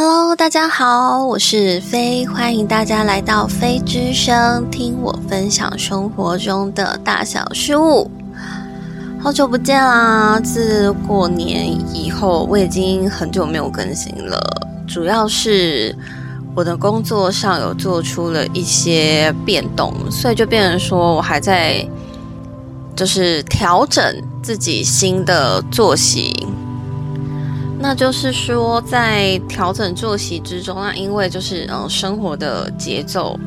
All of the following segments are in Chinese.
Hello，大家好，我是飞，欢迎大家来到飞之声，听我分享生活中的大小事物。好久不见啦！自过年以后，我已经很久没有更新了，主要是我的工作上有做出了一些变动，所以就变成说我还在就是调整自己新的作息。那就是说，在调整作息之中，那因为就是嗯，生活的节奏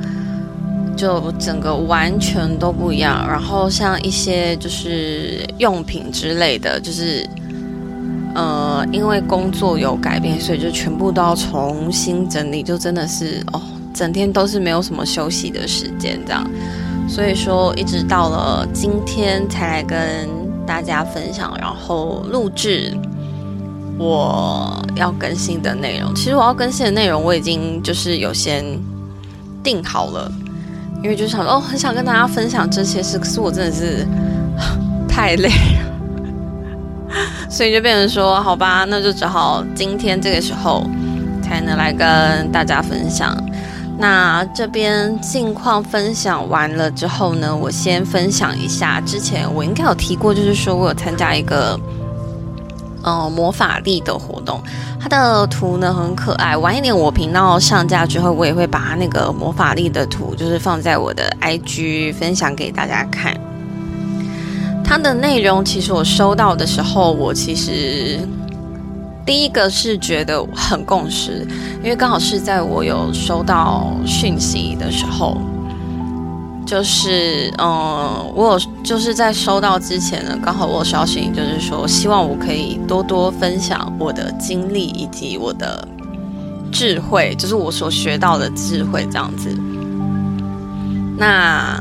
就整个完全都不一样。然后像一些就是用品之类的，就是呃，因为工作有改变，所以就全部都要重新整理，就真的是哦，整天都是没有什么休息的时间这样。所以说，一直到了今天才来跟大家分享，然后录制。我要更新的内容，其实我要更新的内容我已经就是有先定好了，因为就想哦，很想跟大家分享这些事，可是我真的是太累了，所以就变成说，好吧，那就只好今天这个时候才能来跟大家分享。那这边近况分享完了之后呢，我先分享一下，之前我应该有提过，就是说我有参加一个。呃，魔法力的活动，它的图呢很可爱。晚一点我频道上架之后，我也会把它那个魔法力的图，就是放在我的 IG 分享给大家看。它的内容其实我收到的时候，我其实第一个是觉得很共识，因为刚好是在我有收到讯息的时候。就是，嗯，我有就是在收到之前呢，刚好我有消息，就是说希望我可以多多分享我的经历以及我的智慧，就是我所学到的智慧这样子。那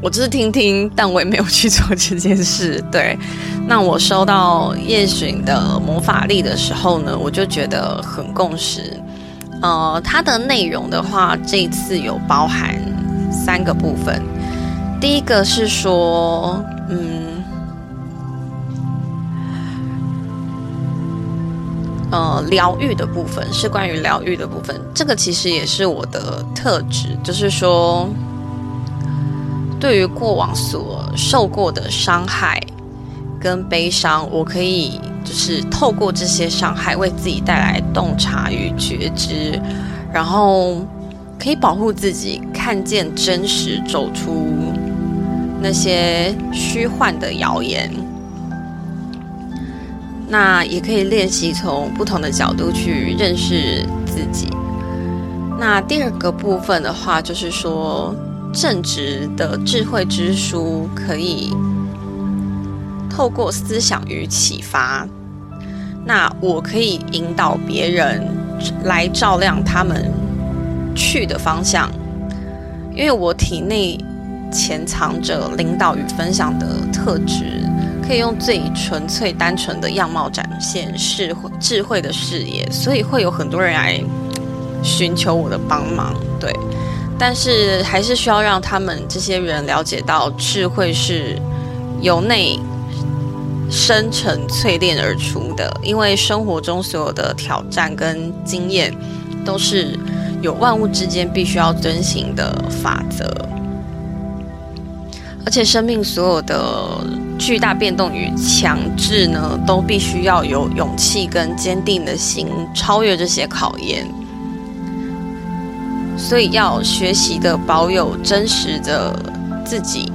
我只是听听，但我也没有去 做这件事。对，那我收到叶巡的魔法力的时候呢，我就觉得很共识。呃，它的内容的话，这一次有包含。三个部分，第一个是说，嗯，呃，疗愈的部分是关于疗愈的部分。这个其实也是我的特质，就是说，对于过往所受过的伤害跟悲伤，我可以就是透过这些伤害，为自己带来洞察与觉知，然后。可以保护自己，看见真实，走出那些虚幻的谣言。那也可以练习从不同的角度去认识自己。那第二个部分的话，就是说正直的智慧之书，可以透过思想与启发。那我可以引导别人来照亮他们。去的方向，因为我体内潜藏着领导与分享的特质，可以用最纯粹、单纯的样貌展现智慧、智慧的视野，所以会有很多人来寻求我的帮忙。对，但是还是需要让他们这些人了解到，智慧是由内深沉淬炼而出的，因为生活中所有的挑战跟经验都是。有万物之间必须要遵循的法则，而且生命所有的巨大变动与强制呢，都必须要有勇气跟坚定的心超越这些考验。所以要学习的保有真实的自己，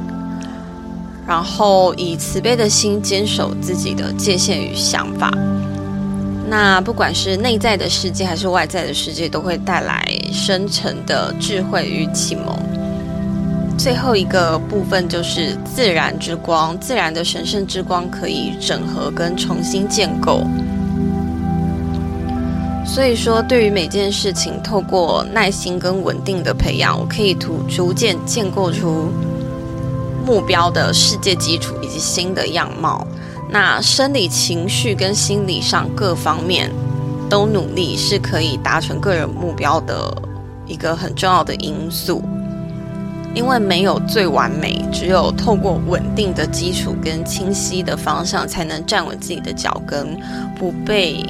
然后以慈悲的心坚守自己的界限与想法。那不管是内在的世界还是外在的世界，都会带来深沉的智慧与启蒙。最后一个部分就是自然之光，自然的神圣之光可以整合跟重新建构。所以说，对于每件事情，透过耐心跟稳定的培养，我可以逐逐渐建构出目标的世界基础以及新的样貌。那生理、情绪跟心理上各方面都努力，是可以达成个人目标的一个很重要的因素。因为没有最完美，只有透过稳定的基础跟清晰的方向，才能站稳自己的脚跟，不被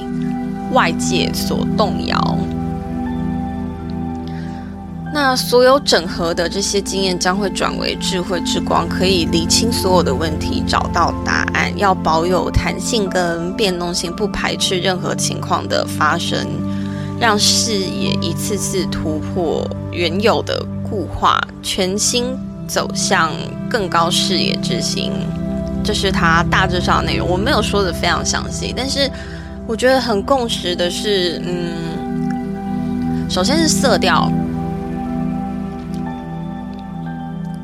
外界所动摇。那所有整合的这些经验将会转为智慧之光，可以理清所有的问题，找到答案。要保有弹性跟变动性，不排斥任何情况的发生，让视野一次次突破原有的固化，全新走向更高视野之心。这是它大致上的内容，我没有说的非常详细，但是我觉得很共识的是，嗯，首先是色调。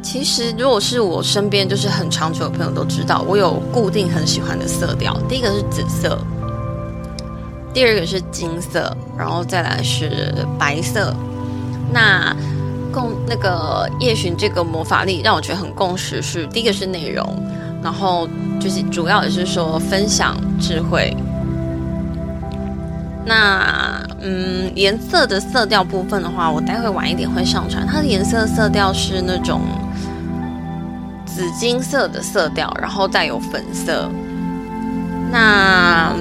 其实，如果是我身边就是很长久的朋友都知道，我有固定很喜欢的色调。第一个是紫色，第二个是金色，然后再来是白色。那共那个夜巡这个魔法力让我觉得很共识是，第一个是内容，然后就是主要也是说分享智慧。那嗯，颜色的色调部分的话，我待会晚一点会上传。它的颜色色调是那种。紫金色的色调，然后带有粉色。那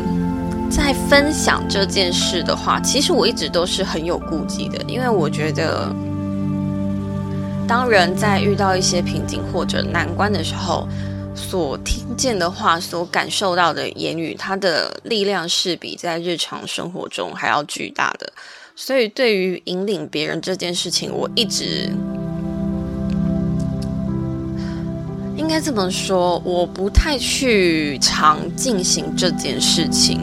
在分享这件事的话，其实我一直都是很有顾忌的，因为我觉得，当人在遇到一些瓶颈或者难关的时候，所听见的话，所感受到的言语，它的力量是比在日常生活中还要巨大的。所以，对于引领别人这件事情，我一直。应该这么说，我不太去常进行这件事情，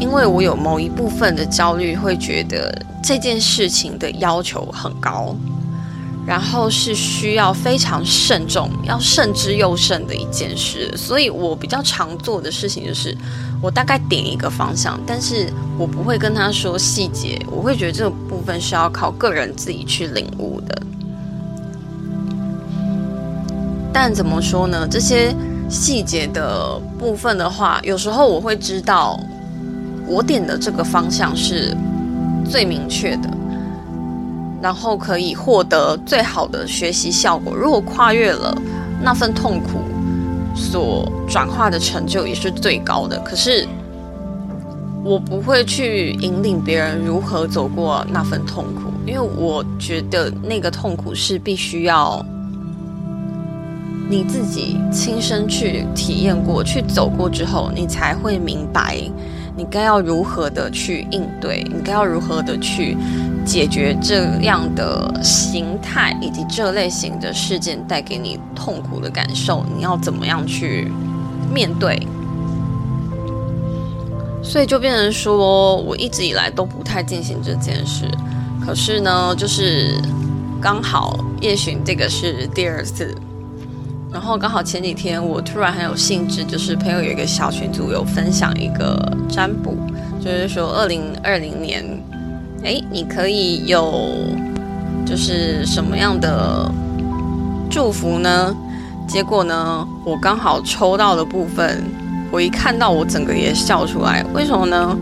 因为我有某一部分的焦虑，会觉得这件事情的要求很高，然后是需要非常慎重，要慎之又慎的一件事。所以我比较常做的事情就是，我大概点一个方向，但是我不会跟他说细节，我会觉得这个部分是要靠个人自己去领悟的。但怎么说呢？这些细节的部分的话，有时候我会知道，我点的这个方向是最明确的，然后可以获得最好的学习效果。如果跨越了那份痛苦，所转化的成就也是最高的。可是我不会去引领别人如何走过那份痛苦，因为我觉得那个痛苦是必须要。你自己亲身去体验过去走过之后，你才会明白，你该要如何的去应对，你该要如何的去解决这样的形态以及这类型的事件带给你痛苦的感受，你要怎么样去面对？所以就变成说，我一直以来都不太进行这件事，可是呢，就是刚好夜巡这个是第二次。然后刚好前几天我突然很有兴致，就是朋友有一个小群组有分享一个占卜，就是说二零二零年，哎，你可以有就是什么样的祝福呢？结果呢，我刚好抽到的部分，我一看到我整个也笑出来。为什么呢？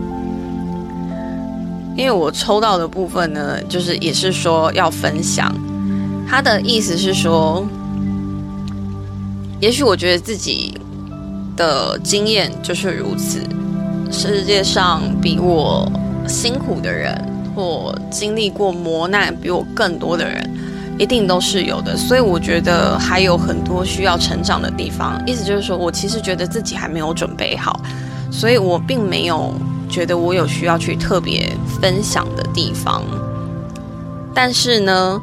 因为我抽到的部分呢，就是也是说要分享，他的意思是说。也许我觉得自己的经验就是如此。世界上比我辛苦的人，或经历过磨难比我更多的人，一定都是有的。所以我觉得还有很多需要成长的地方。意思就是说我其实觉得自己还没有准备好，所以我并没有觉得我有需要去特别分享的地方。但是呢？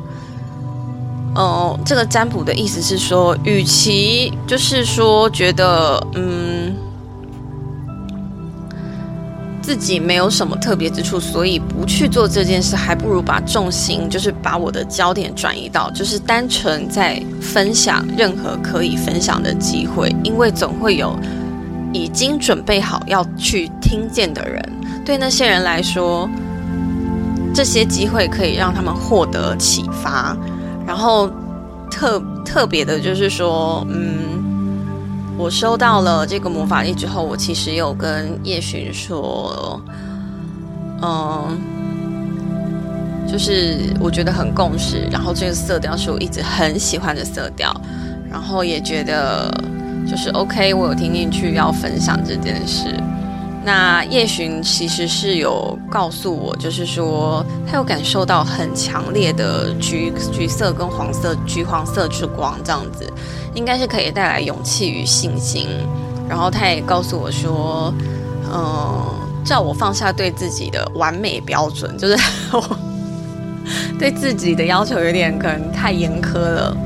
哦，这个占卜的意思是说，与其就是说觉得嗯自己没有什么特别之处，所以不去做这件事，还不如把重心就是把我的焦点转移到就是单纯在分享任何可以分享的机会，因为总会有已经准备好要去听见的人。对那些人来说，这些机会可以让他们获得启发。然后特特别的就是说，嗯，我收到了这个魔法力之后，我其实有跟叶巡说，嗯，就是我觉得很共识，然后这个色调是我一直很喜欢的色调，然后也觉得就是 OK，我有听进去要分享这件事，那叶巡其实是有告诉我，就是说他有感受到很强烈的橘橘色跟黄色、橘黄色之光，这样子应该是可以带来勇气与信心。然后他也告诉我说，嗯，叫我放下对自己的完美标准，就是我 对自己的要求有点可能太严苛了。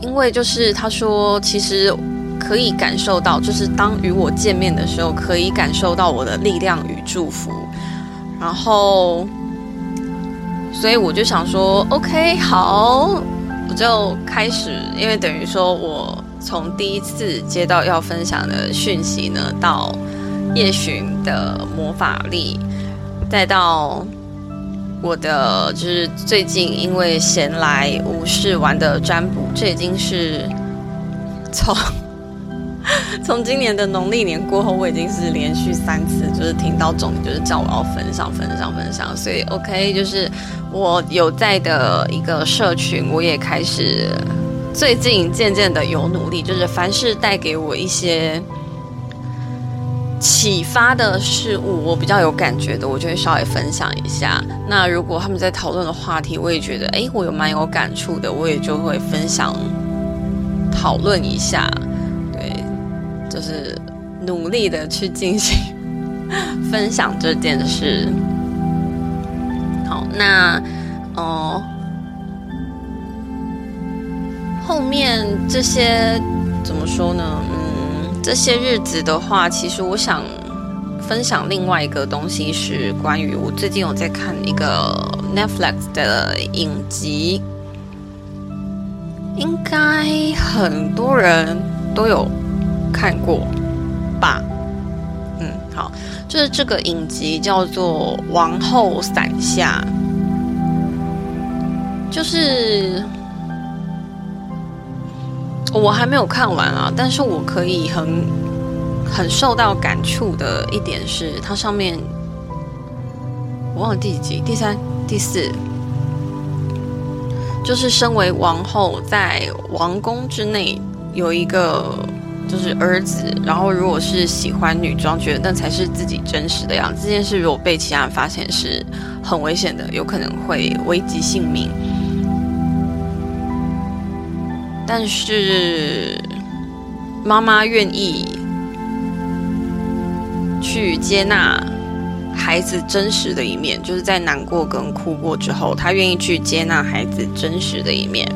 因为就是他说，其实。可以感受到，就是当与我见面的时候，可以感受到我的力量与祝福。然后，所以我就想说，OK，好，我就开始，因为等于说我从第一次接到要分享的讯息呢，到夜巡的魔法力，再到我的就是最近因为闲来无事玩的占卜，这已经是从。从今年的农历年过后，我已经是连续三次，就是听到总就是叫我要分享、分享、分享，所以 OK，就是我有在的一个社群，我也开始最近渐渐的有努力，就是凡是带给我一些启发的事物，我比较有感觉的，我就会稍微分享一下。那如果他们在讨论的话题，我也觉得哎，我有蛮有感触的，我也就会分享讨论一下。就是努力的去进行分享这件事。好，那哦，后面这些怎么说呢？嗯，这些日子的话，其实我想分享另外一个东西，是关于我最近有在看一个 Netflix 的影集，应该很多人都有。看过吧，嗯，好，就是这个影集叫做《王后伞下》，就是我还没有看完啊，但是我可以很很受到感触的一点是，它上面我忘了第几集，第三、第四，就是身为王后在王宫之内有一个。就是儿子，然后如果是喜欢女装，觉得那才是自己真实的样子。这件事如果被其他人发现，是很危险的，有可能会危及性命。但是妈妈愿意去接纳孩子真实的一面，就是在难过跟哭过之后，她愿意去接纳孩子真实的一面，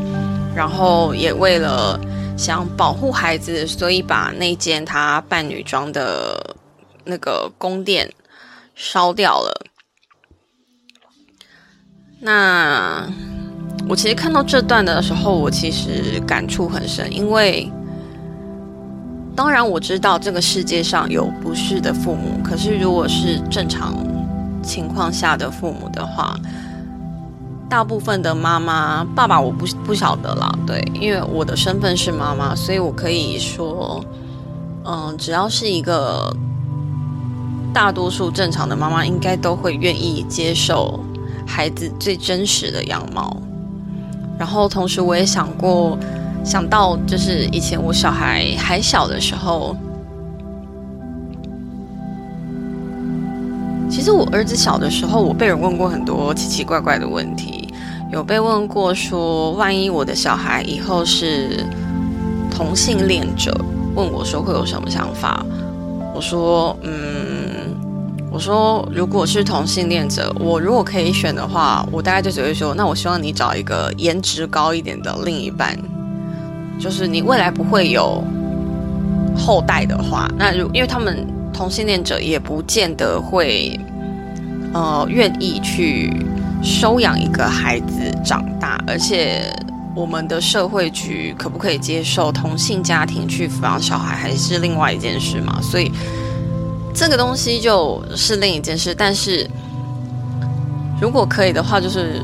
然后也为了。想保护孩子，所以把那间他扮女装的那个宫殿烧掉了。那我其实看到这段的时候，我其实感触很深，因为当然我知道这个世界上有不是的父母，可是如果是正常情况下的父母的话。大部分的妈妈、爸爸我不不晓得啦，对，因为我的身份是妈妈，所以我可以说，嗯，只要是一个大多数正常的妈妈，应该都会愿意接受孩子最真实的样貌。然后同时我也想过，想到就是以前我小孩还小的时候。其实我儿子小的时候，我被人问过很多奇奇怪怪的问题，有被问过说，万一我的小孩以后是同性恋者，问我说会有什么想法？我说，嗯，我说如果是同性恋者，我如果可以选的话，我大概就只会说，那我希望你找一个颜值高一点的另一半，就是你未来不会有后代的话，那如因为他们。同性恋者也不见得会，呃，愿意去收养一个孩子长大，而且我们的社会局可不可以接受同性家庭去抚养小孩，还是另外一件事嘛？所以这个东西就是另一件事。但是如果可以的话，就是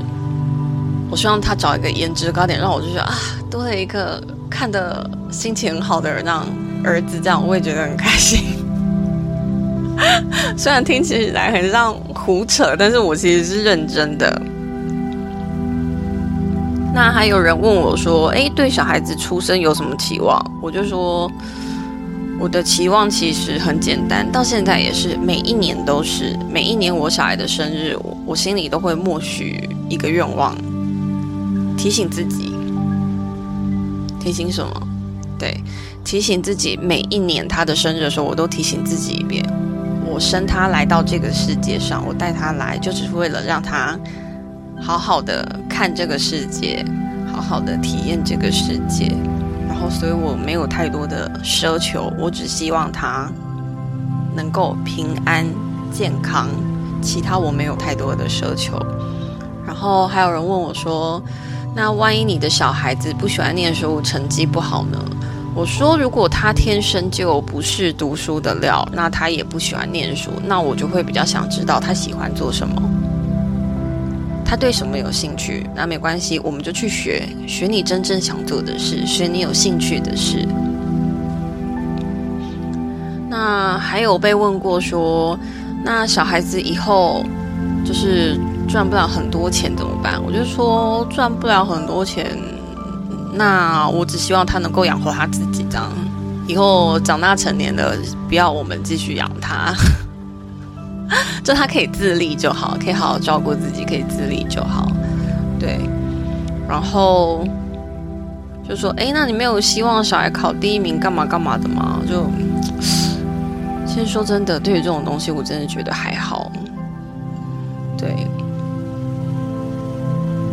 我希望他找一个颜值高点，让我就觉得啊，多了一个看的心情很好的人，让儿子这样，我也觉得很开心。虽然听起来很像胡扯，但是我其实是认真的。那还有人问我说：“哎，对小孩子出生有什么期望？”我就说：“我的期望其实很简单，到现在也是每一年都是，每一年我小孩的生日，我我心里都会默许一个愿望，提醒自己，提醒什么？对，提醒自己每一年他的生日的时候，我都提醒自己一遍，我生他来到这个世界上，我带他来，就只是为了让他好好的看这个世界，好好的体验这个世界。然后，所以我没有太多的奢求，我只希望他能够平安健康，其他我没有太多的奢求。然后还有人问我说：“那万一你的小孩子不喜欢念书，成绩不好呢？”我说：“如果他天生就不是读书的料，那他也不喜欢念书，那我就会比较想知道他喜欢做什么。”他对什么有兴趣？那没关系，我们就去学，学你真正想做的事，学你有兴趣的事。那还有被问过说，那小孩子以后就是赚不了很多钱怎么办？我就说赚不了很多钱，那我只希望他能够养活他自己，这样以后长大成年了，不要我们继续养他。就他可以自立就好，可以好好照顾自己，可以自立就好。对，然后就说：“哎，那你没有希望小孩考第一名，干嘛干嘛的吗？”就其实说真的，对于这种东西，我真的觉得还好。对，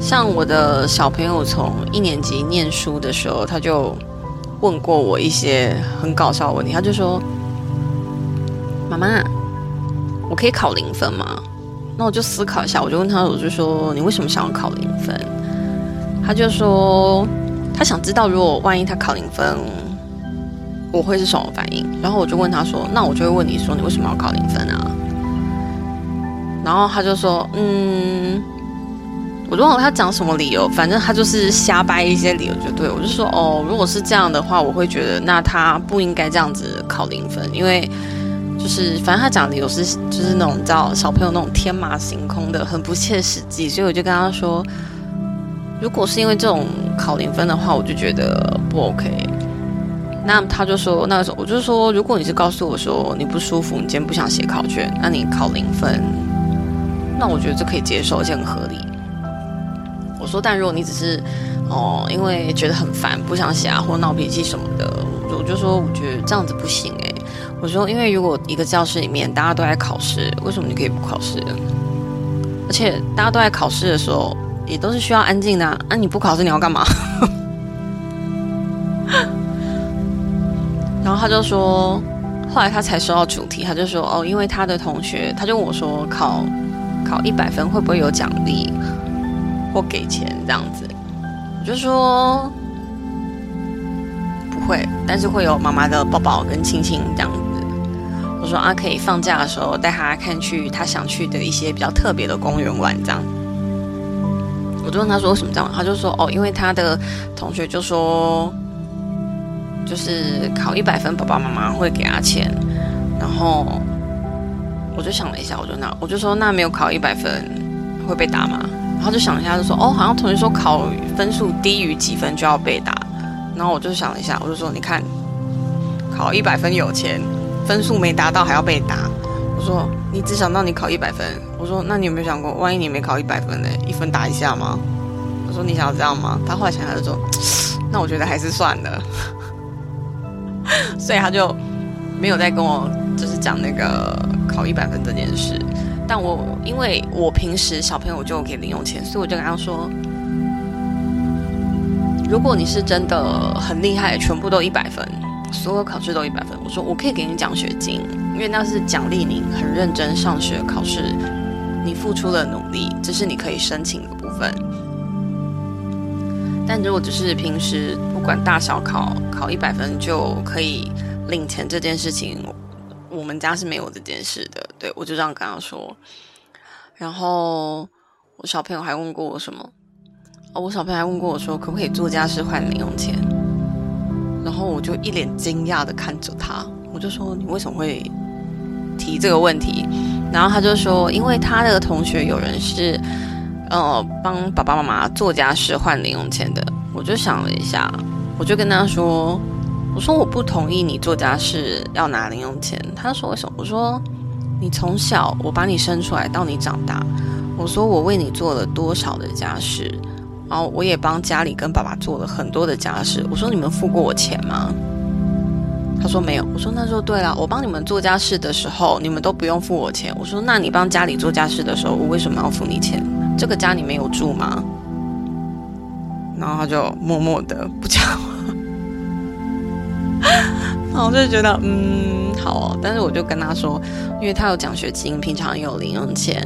像我的小朋友从一年级念书的时候，他就问过我一些很搞笑的问题，他就说：“妈妈。”我可以考零分吗？那我就思考一下，我就问他，我就说你为什么想要考零分？他就说他想知道，如果万一他考零分，我会是什么反应？然后我就问他说，那我就会问你说，你为什么要考零分啊？然后他就说，嗯，我忘了他讲什么理由，反正他就是瞎掰一些理由就对我就说，哦，如果是这样的话，我会觉得那他不应该这样子考零分，因为。就是，反正他讲的有时就是那种叫小朋友那种天马行空的，很不切实际，所以我就跟他说，如果是因为这种考零分的话，我就觉得不 OK。那他就说，那个时候我就说，如果你是告诉我说你不舒服，你今天不想写考卷，那你考零分，那我觉得这可以接受，而且很合理。我说，但如果你只是哦，因为觉得很烦，不想写啊，或闹脾气什么的，我就说，我觉得这样子不行哎。我说，因为如果一个教室里面大家都在考试，为什么你可以不考试？而且大家都在考试的时候，也都是需要安静的。那你不考试，你要干嘛？然后他就说，后来他才收到主题，他就说，哦，因为他的同学，他就问我说，考考一百分会不会有奖励或给钱这样子？我就说不会，但是会有妈妈的抱抱跟亲亲这样子。我说啊，可以放假的时候带他看去他想去的一些比较特别的公园玩，这样。我就问他说为什么这样，他就说哦，因为他的同学就说，就是考一百分，爸爸妈妈会给他钱。然后我就想了一下，我就那我就说那没有考一百分会被打吗？然后就想一下，就说哦，好像同学说考分数低于几分就要被打。然后我就想了一下，我就说你看，考一百分有钱。分数没达到还要被打，我说你只想到你考一百分，我说那你有没有想过，万一你没考一百分呢？一分打一下吗？我说你想要这样吗？他后来想他就说，那我觉得还是算了，所以他就没有再跟我就是讲那个考一百分这件事。但我因为我平时小朋友就给零用钱，所以我就跟他说，如果你是真的很厉害，全部都一百分。所有考试都一百分，我说我可以给你奖学金，因为那是奖励你很认真上学考试，你付出了努力，这是你可以申请的部分。但如果只是平时不管大小考考一百分就可以领钱这件事情，我们家是没有这件事的。对我就这样跟他说。然后我小朋友还问过我什么？哦，我小朋友还问过我说，可不可以做家事换零用钱？然后我就一脸惊讶的看着他，我就说：“你为什么会提这个问题？”然后他就说：“因为他的同学有人是，呃，帮爸爸妈妈做家事换零用钱的。”我就想了一下，我就跟他说：“我说我不同意你做家事要拿零用钱。他说为什么？我说你从小我把你生出来到你长大，我说我为你做了多少的家事，然后我也帮家里跟爸爸做了很多的家事。我说你们付过我钱吗？他说没有。我说那就对了，我帮你们做家事的时候，你们都不用付我钱。我说那你帮家里做家事的时候，我为什么要付你钱？这个家你没有住吗？然后他就默默的不讲话。那我就觉得，嗯，好。哦但是我就跟他说，因为他有奖学金，平常也有零用钱，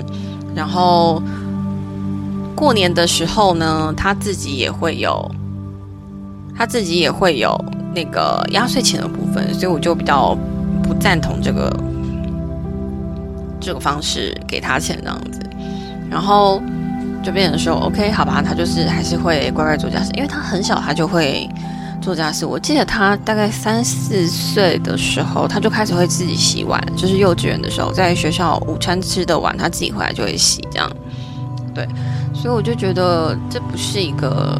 然后过年的时候呢，他自己也会有，他自己也会有那个压岁钱的部分，所以我就比较不赞同这个这个方式给他钱这样子。然后就变成说，OK，好吧，他就是还是会乖乖做家事，因为他很小，他就会。做家事，我记得他大概三四岁的时候，他就开始会自己洗碗。就是幼稚园的时候，在学校午餐吃的碗，他自己回来就会洗。这样，对，所以我就觉得这不是一个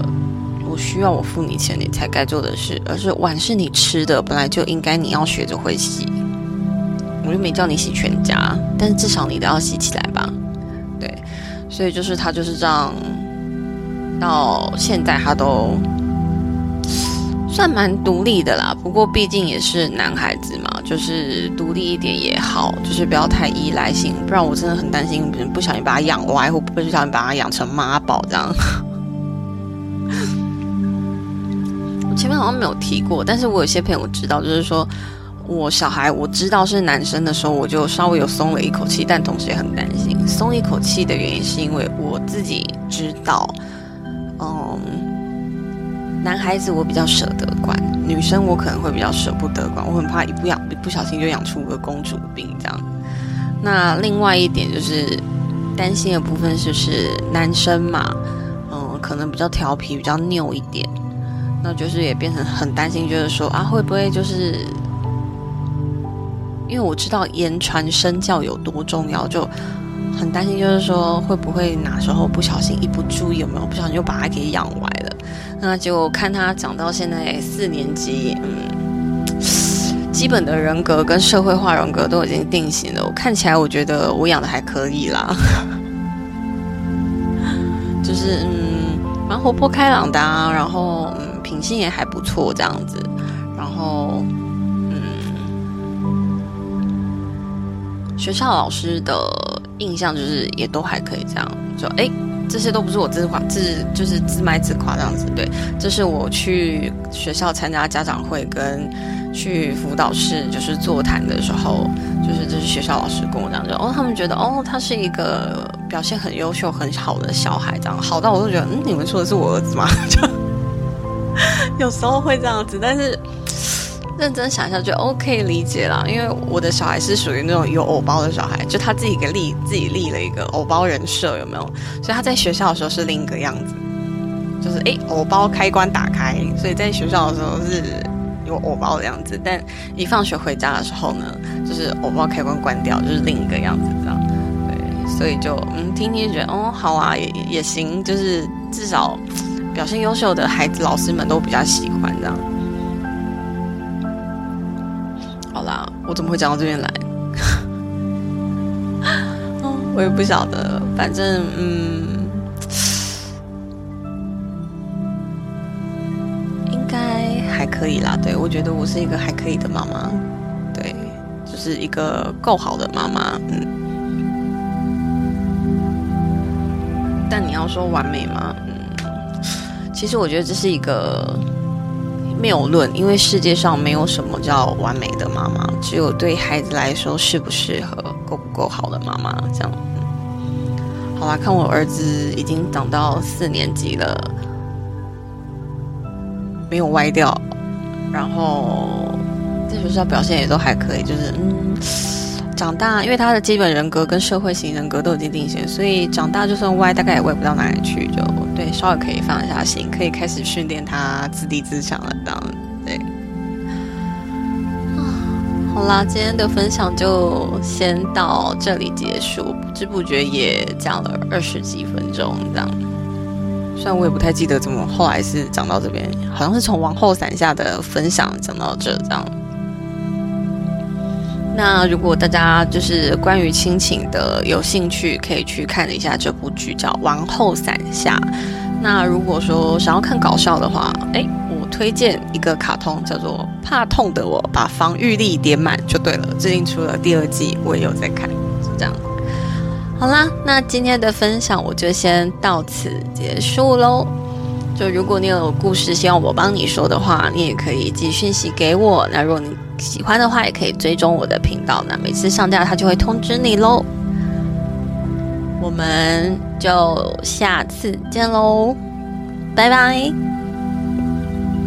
我需要我付你钱你才该做的事，而是碗是你吃的，本来就应该你要学着会洗。我就没叫你洗全家，但是至少你都要洗起来吧？对，所以就是他就是这样，到现在他都。算蛮独立的啦，不过毕竟也是男孩子嘛，就是独立一点也好，就是不要太依赖性，不然我真的很担心，不小心把他养歪，或不小心把他养成妈宝这样。我 前面好像没有提过，但是我有些朋友知道，就是说我小孩我知道是男生的时候，我就稍微有松了一口气，但同时也很担心。松一口气的原因是因为我自己知道，男孩子我比较舍得管，女生我可能会比较舍不得管，我很怕一不养一不小心就养出个公主病这样。那另外一点就是担心的部分就是男生嘛，嗯，可能比较调皮，比较拗一点，那就是也变成很担心，就是说啊会不会就是因为我知道言传身教有多重要，就很担心，就是说会不会哪时候不小心一不注意，有没有不小心就把它给养完。那就看他长到现在四年级，嗯，基本的人格跟社会化人格都已经定型了。我看起来，我觉得我养的还可以啦，就是嗯，蛮活泼开朗的，啊然后嗯，品性也还不错这样子，然后嗯，学校老师的印象就是也都还可以这样，就哎。这些都不是我自夸自就是自卖自夸这样子，对，这是我去学校参加家长会跟去辅导室就是座谈的时候，就是这是学校老师跟我讲的，哦，他们觉得哦，他是一个表现很优秀很好的小孩，这样好到我都觉得，嗯，你们说的是我儿子吗？就有时候会这样子，但是。认真想一下就 OK 理解啦，因为我的小孩是属于那种有偶包的小孩，就他自己给立自己立了一个偶包人设，有没有？所以他在学校的时候是另一个样子，就是哎，偶包开关打开，所以在学校的时候是有偶包的样子，但一放学回家的时候呢，就是偶包开关关掉，就是另一个样子这样。对，所以就嗯，听听觉得哦，好啊，也也行，就是至少表现优秀的孩子，老师们都比较喜欢这样。我怎么会讲到这边来？我也不晓得，反正嗯，应该还可以啦。对我觉得我是一个还可以的妈妈，对，就是一个够好的妈妈。嗯，但你要说完美吗？嗯，其实我觉得这是一个。谬论，因为世界上没有什么叫完美的妈妈，只有对孩子来说适不适合、够不够好的妈妈。这样，好啦，看我儿子已经长到四年级了，没有歪掉，然后在学校表现也都还可以，就是嗯，长大，因为他的基本人格跟社会型人格都已经定型，所以长大就算歪，大概也歪不到哪里去，就。对，稍微可以放下心，可以开始训练他自立自强了。当对，啊，好啦，今天的分享就先到这里结束，不知不觉也讲了二十几分钟，这样。虽然我也不太记得怎么后来是讲到这边，好像是从往后伞下的分享讲到这这样。那如果大家就是关于亲情的有兴趣，可以去看一下这部剧叫《王后伞下》。那如果说想要看搞笑的话，哎，我推荐一个卡通叫做《怕痛的我把防御力点满就对了》，最近出了第二季，我也有在看，是这样。好啦，那今天的分享我就先到此结束喽。就如果你有故事希望我帮你说的话，你也可以寄讯息给我。那如果你喜欢的话，也可以追踪我的频道，那每次上架它就会通知你喽。我们就下次见喽，拜拜。